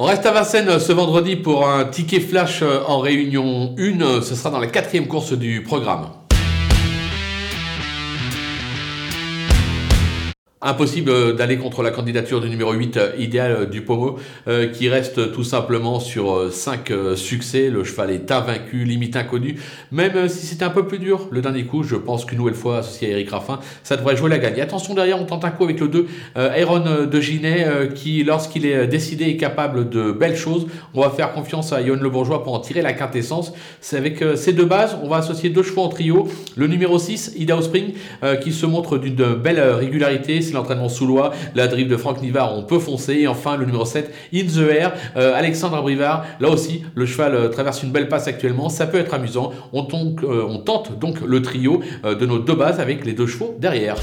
On reste à Vincennes ce vendredi pour un ticket flash en réunion 1. Ce sera dans la quatrième course du programme. Impossible d'aller contre la candidature du numéro 8 euh, idéal euh, du Pomo euh, qui reste tout simplement sur 5 succès. Le cheval est invaincu, limite inconnu. Même si c'était un peu plus dur le dernier coup, je pense qu'une nouvelle fois associé à Eric Raffin, ça devrait jouer la gagne. Attention derrière, on tente un coup avec le 2 Aaron de Ginet qui lorsqu'il est décidé est capable de belles choses. On va faire confiance à Yohan Le Bourgeois pour en tirer la quintessence. C'est avec ces deux bases, on va associer deux chevaux en trio. Le numéro 6, Idaho Spring, qui se montre d'une belle régularité l'entraînement soulois, la drive de Franck Nivard, on peut foncer. Et enfin, le numéro 7, In the Air, euh, Alexandre Brivard. Là aussi, le cheval euh, traverse une belle passe actuellement. Ça peut être amusant. On, euh, on tente donc le trio de nos deux bases avec les deux chevaux derrière.